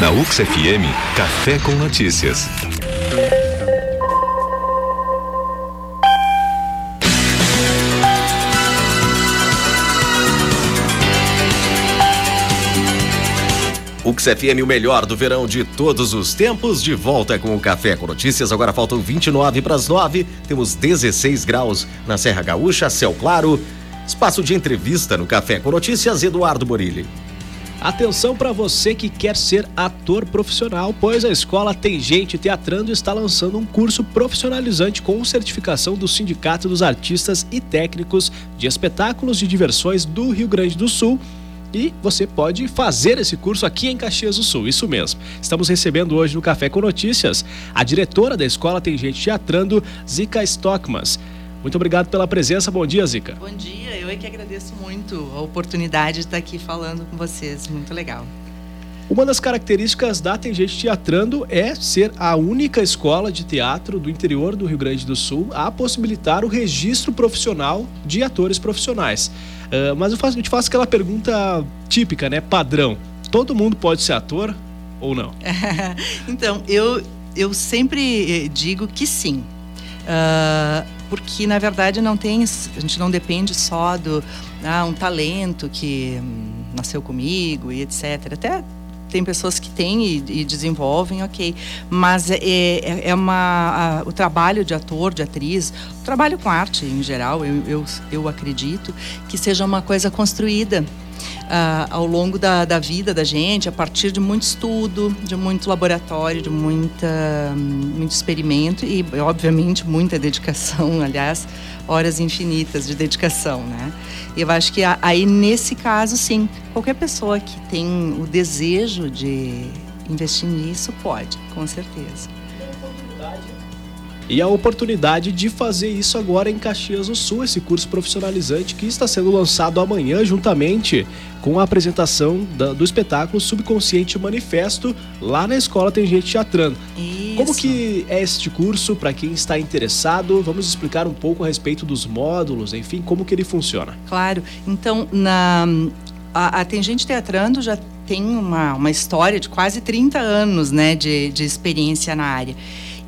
Na UX FM, Café com Notícias. UX FM, o melhor do verão de todos os tempos, de volta com o Café com Notícias. Agora faltam 29 para as 9, temos 16 graus na Serra Gaúcha, céu claro. Espaço de entrevista no Café com Notícias, Eduardo Borilli. Atenção para você que quer ser ator profissional, pois a escola Tem Gente Teatrando está lançando um curso profissionalizante com certificação do Sindicato dos Artistas e Técnicos de Espetáculos de Diversões do Rio Grande do Sul e você pode fazer esse curso aqui em Caxias do Sul, isso mesmo. Estamos recebendo hoje no Café com Notícias a diretora da escola Tem Gente Teatrando, Zica Stockmas. Muito obrigado pela presença. Bom dia, Zica. Bom dia, eu é que agradeço muito a oportunidade de estar aqui falando com vocês. Muito legal. Uma das características da Tem Gente Teatrando é ser a única escola de teatro do interior do Rio Grande do Sul a possibilitar o registro profissional de atores profissionais. Uh, mas eu, faço, eu te faço aquela pergunta típica, né? Padrão. Todo mundo pode ser ator ou não? então, eu, eu sempre eh, digo que sim. Uh, porque na verdade não tem a gente não depende só do ah, um talento que hum, nasceu comigo e etc até tem pessoas que têm e, e desenvolvem, ok. Mas é, é, é uma, a, o trabalho de ator, de atriz, o trabalho com arte em geral, eu, eu, eu acredito que seja uma coisa construída Uh, ao longo da, da, vida da gente, a partir de muito estudo, de muito laboratório, de muita, muito experimento e, obviamente, muita dedicação. Aliás, horas infinitas de dedicação, né? E eu acho que aí nesse caso, sim, qualquer pessoa que tem o desejo de investir nisso pode, com certeza e a oportunidade de fazer isso agora em Caxias do Sul, esse curso profissionalizante que está sendo lançado amanhã juntamente com a apresentação da, do espetáculo Subconsciente Manifesto lá na escola Tem Gente Teatrando. Isso. Como que é este curso para quem está interessado? Vamos explicar um pouco a respeito dos módulos, enfim, como que ele funciona. Claro. Então, na a, a Tem Gente Teatrando já tem uma, uma história de quase 30 anos né, de, de experiência na área.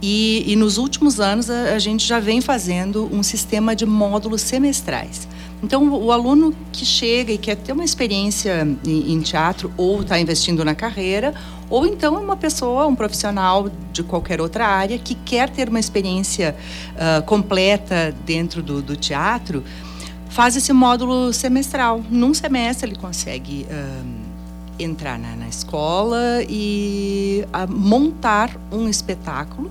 E, e nos últimos anos a, a, gente já vem fazendo um sistema de módulos semestrais. Então, o, aluno que chega e quer ter uma experiência em, teatro ou está investindo na carreira, ou então é uma pessoa, um profissional de qualquer outra área que quer ter uma experiência uh, completa dentro do, do, teatro, faz esse módulo semestral. Num semestre ele consegue uh, entrar na, na, escola e uh, montar um espetáculo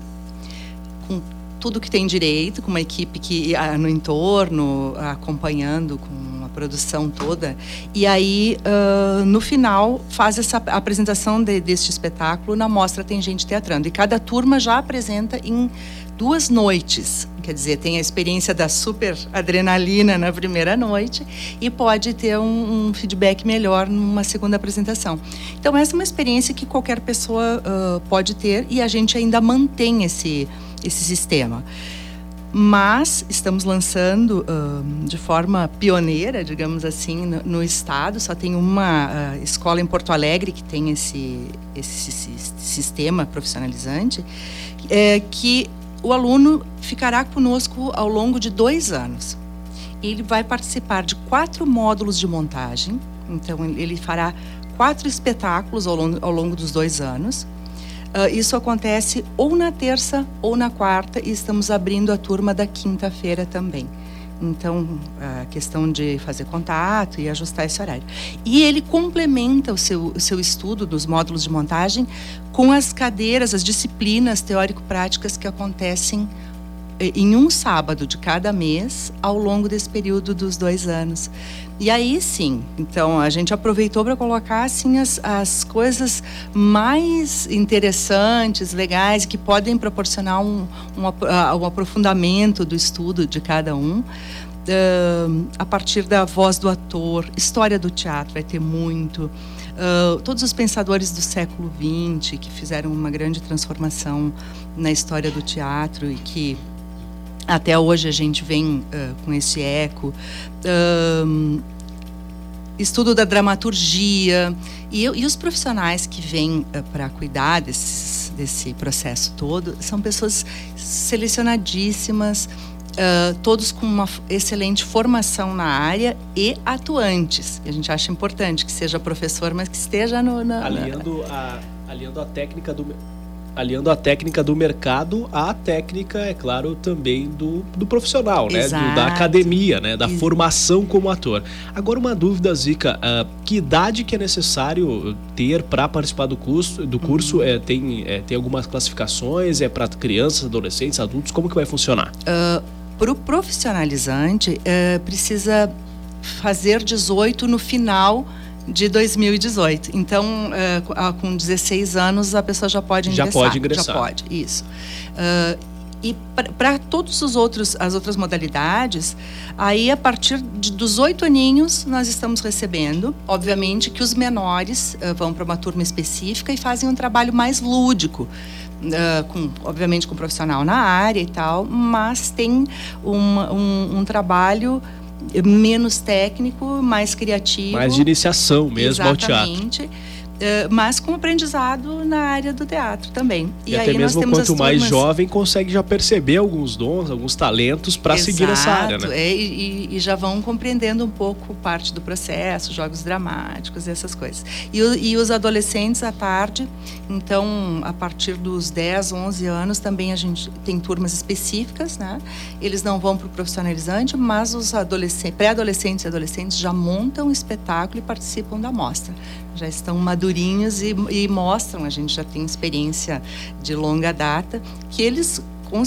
tudo que tem direito, com uma equipe que ah, no entorno, acompanhando com produção toda. E aí, uh, no final, faz essa apresentação de, deste espetáculo na Mostra Tem Gente Teatrando. E cada turma já apresenta em duas noites. Quer dizer, tem a experiência da super adrenalina na primeira noite e pode ter um, um feedback melhor numa segunda apresentação. Então, essa é uma experiência que qualquer pessoa uh, pode ter e a gente ainda mantém esse esse sistema. Mas estamos lançando uh, de forma pioneira, digamos assim, no, no estado. Só tem uma uh, escola em Porto Alegre que tem esse, esse, esse sistema profissionalizante, é, que o aluno ficará conosco ao longo de dois anos. Ele vai participar de quatro módulos de montagem. Então, ele fará quatro espetáculos ao longo, ao longo dos dois anos. Uh, isso acontece ou na terça ou na quarta e estamos abrindo a turma da quinta-feira também. Então, a questão de fazer contato e ajustar esse horário. E ele complementa o seu, o seu estudo dos módulos de montagem com as cadeiras, as disciplinas teórico-práticas que acontecem em um sábado de cada mês ao longo desse período dos dois anos. E aí sim, então a gente aproveitou para colocar assim as, as coisas mais interessantes, legais, que podem proporcionar um, um, um aprofundamento do estudo de cada um. Uh, a partir da voz do ator, história do teatro vai ter muito. Uh, todos os pensadores do século XX que fizeram uma grande transformação na história do teatro e que até hoje a gente vem uh, com esse eco. Uh, estudo da dramaturgia e, e os profissionais que vêm uh, para cuidar desses, desse processo todo são pessoas selecionadíssimas, uh, todos com uma excelente formação na área e atuantes. E a gente acha importante que seja professor, mas que esteja no, na, aliando, a, aliando a técnica do aliando a técnica do mercado à técnica, é claro, também do, do profissional, né? Do, da academia, né? Da formação como ator. Agora, uma dúvida, Zica, uh, que idade que é necessário ter para participar do curso? Do curso uhum. é, tem, é, tem algumas classificações? É para crianças, adolescentes, adultos? Como que vai funcionar? Uh, para o profissionalizante, uh, precisa fazer 18 no final de 2018. Então, uh, com 16 anos, a pessoa já pode ingressar. Já pode ingressar. Já pode, isso. Uh, e para todos os outros as outras modalidades, aí a partir de, dos oito aninhos nós estamos recebendo, obviamente que os menores uh, vão para uma turma específica e fazem um trabalho mais lúdico. Uh, com, obviamente com um profissional na área e tal, mas tem uma, um, um trabalho menos técnico, mais criativo. Mais de iniciação mesmo Exatamente. ao teatro. Uh, mas com aprendizado na área do teatro também. E, e até mesmo quanto mais turmas... jovem consegue já perceber alguns dons, alguns talentos para seguir essa área, né? É, e, e, já vão compreendendo um pouco parte do processo, jogos dramáticos, essas coisas. E, e, os adolescentes à tarde, então a partir dos 10, 11 anos também a gente tem turmas específicas, né? Eles não vão para o profissionalizante, mas os adolescentes, pré-adolescentes e adolescentes já montam o espetáculo e participam da mostra já estão madurinhos e, e mostram, a gente já tem experiência de longa data, que eles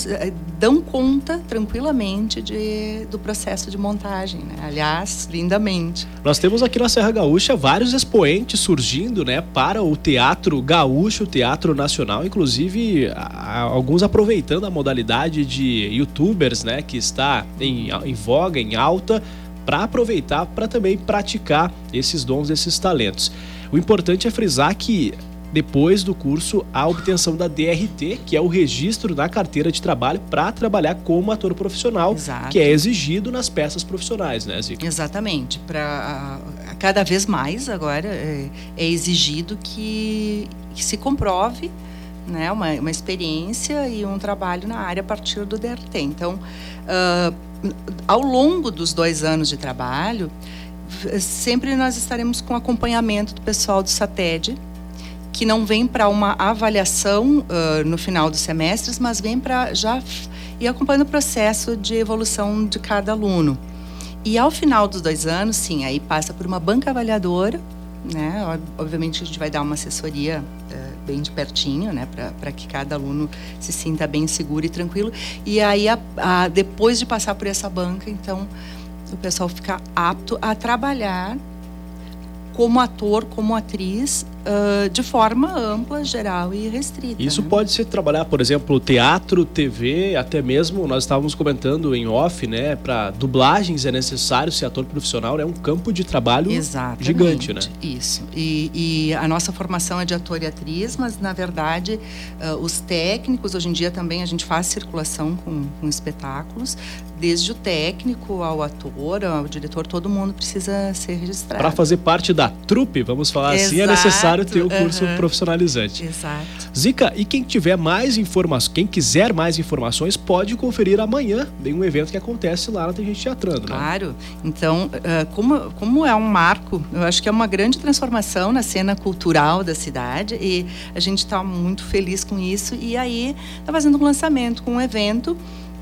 eh, dão conta tranquilamente de, do processo de montagem, né? aliás, lindamente. Nós temos aqui na Serra Gaúcha vários expoentes surgindo né, para o teatro gaúcho, o teatro nacional, inclusive alguns aproveitando a modalidade de youtubers né, que está em, em voga, em alta, para aproveitar para também praticar esses dons, esses talentos. O importante é frisar que depois do curso, a obtenção da DRT, que é o registro na carteira de trabalho para trabalhar como ator profissional, Exato. que é exigido nas peças profissionais, né, Zica? Exatamente. Para cada vez mais agora é, é exigido que, que, se comprove né, uma, uma experiência e um trabalho na área a partir do DRT. Então, uh, ao longo dos dois anos de trabalho, sempre nós estaremos com acompanhamento do pessoal do SATED, que não vem para uma avaliação uh, no final dos semestres, mas vem para já ir acompanhando o processo de evolução de cada aluno. E ao final dos dois anos, sim, aí passa por uma banca avaliadora, né? Obviamente a gente vai dar uma assessoria uh, bem de pertinho, né? Para que cada aluno se sinta bem seguro e tranquilo. E aí, a, a, depois de passar por essa banca, então o pessoal ficar apto a trabalhar como ator, como atriz, uh, de forma ampla, geral e restrita. Isso né? pode ser trabalhar, por exemplo, teatro, TV, até mesmo nós estávamos comentando em off, né? Para dublagens é necessário ser ator profissional, é um campo de trabalho Exatamente, gigante, né? Isso. E, e, a nossa formação é de ator e atriz, mas na verdade uh, os técnicos hoje em dia também a gente faz circulação com, com espetáculos desde o técnico ao ator, ao diretor, todo mundo precisa ser registrado. Para fazer parte da trupe, vamos falar Exato, assim, é necessário ter o curso profissionalizante. Exato. Zica, e quem tiver mais informações, quem quiser mais informações, pode conferir amanhã em um evento que acontece lá na Tem Gente Teatrando, né? Claro. Então, como, como é um marco, eu acho que é uma grande transformação na cena cultural da cidade e a gente está muito feliz com isso. E aí, está fazendo um lançamento com um evento.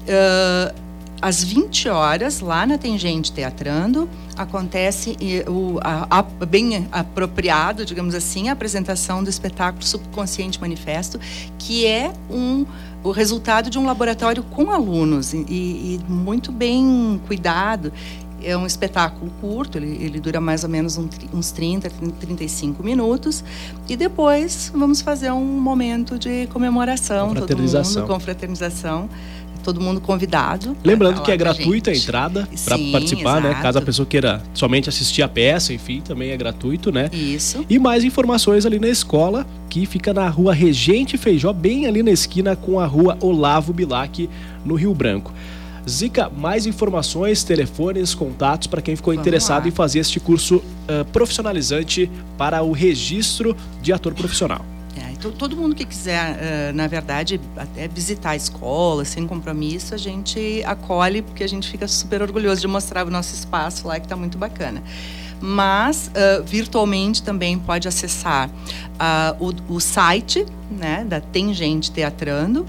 Uh, às 20 horas, lá na Tengente Teatrando, acontece o, a, a, bem apropriado, digamos assim, a apresentação do espetáculo Subconsciente Manifesto, que é um, o resultado de um laboratório com alunos e, e muito bem cuidado. É um espetáculo curto, ele, ele dura mais ou menos um, uns 30, 35 minutos. E depois vamos fazer um momento de comemoração, todo mundo, confraternização todo mundo convidado. Lembrando que é gratuita a entrada para participar, exato. né? Caso a pessoa queira somente assistir a peça, enfim, também é gratuito, né? Isso. E mais informações ali na escola, que fica na rua Regente Feijó, bem ali na esquina com a rua Olavo Bilac, no Rio Branco. Zica, mais informações, telefones, contatos para quem ficou Vamos interessado lá. em fazer este curso uh, profissionalizante para o registro de ator profissional. É, então, todo mundo que quiser, uh, na verdade, até visitar a escola sem compromisso, a gente acolhe, porque a gente fica super orgulhoso de mostrar o nosso espaço lá, que está muito bacana mas uh, virtualmente também pode acessar uh, o, o, site né, da Tem Gente Teatrando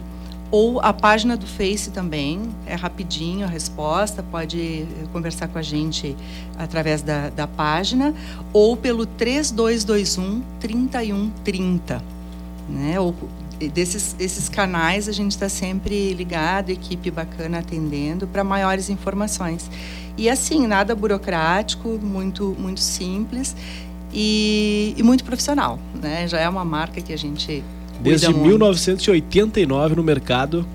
ou a página do Face também, é rapidinho a resposta, pode conversar com a gente através da, da página, ou pelo 3221 3130. Né? Ou, desses esses canais a gente está sempre ligado, equipe bacana atendendo para maiores informações. E assim, nada burocrático, muito, muito simples e, e muito profissional. Né? Já é uma marca que a gente Desde 1989 no mercado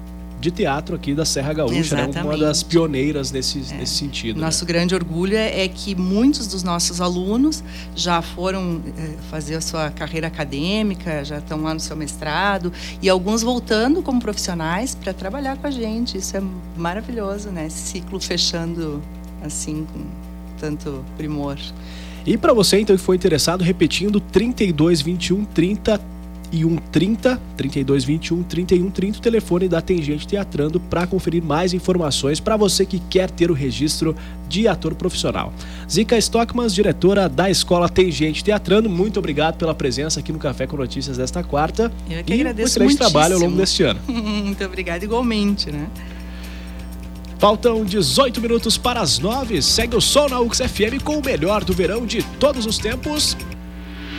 de teatro aqui da Serra Gaúcha, né? uma das pioneiras nesse, é. nesse sentido. Né? Nosso né? grande orgulho é, é que muitos dos nossos alunos já foram é, fazer a sua carreira acadêmica, já estão lá no seu mestrado, e alguns voltando como profissionais para trabalhar com a gente. Isso é maravilhoso, né? Esse ciclo fechando assim com tanto primor. E para você então que foi interessado, repetindo 32 21 30 e 130 32 21 31 30 o telefone da Tangente Teatrando para conferir mais informações para você que quer ter o registro de ator profissional. Zica Stockmans, diretora da Escola Tangente Teatrando, muito obrigado pela presença aqui no Café com Notícias desta quarta. Eu que e agradeço um excelente muitíssimo. trabalho ao longo deste ano. muito obrigado igualmente, né? Faltam 18 minutos para as 9. Segue o som na UX FM com o melhor do verão de todos os tempos.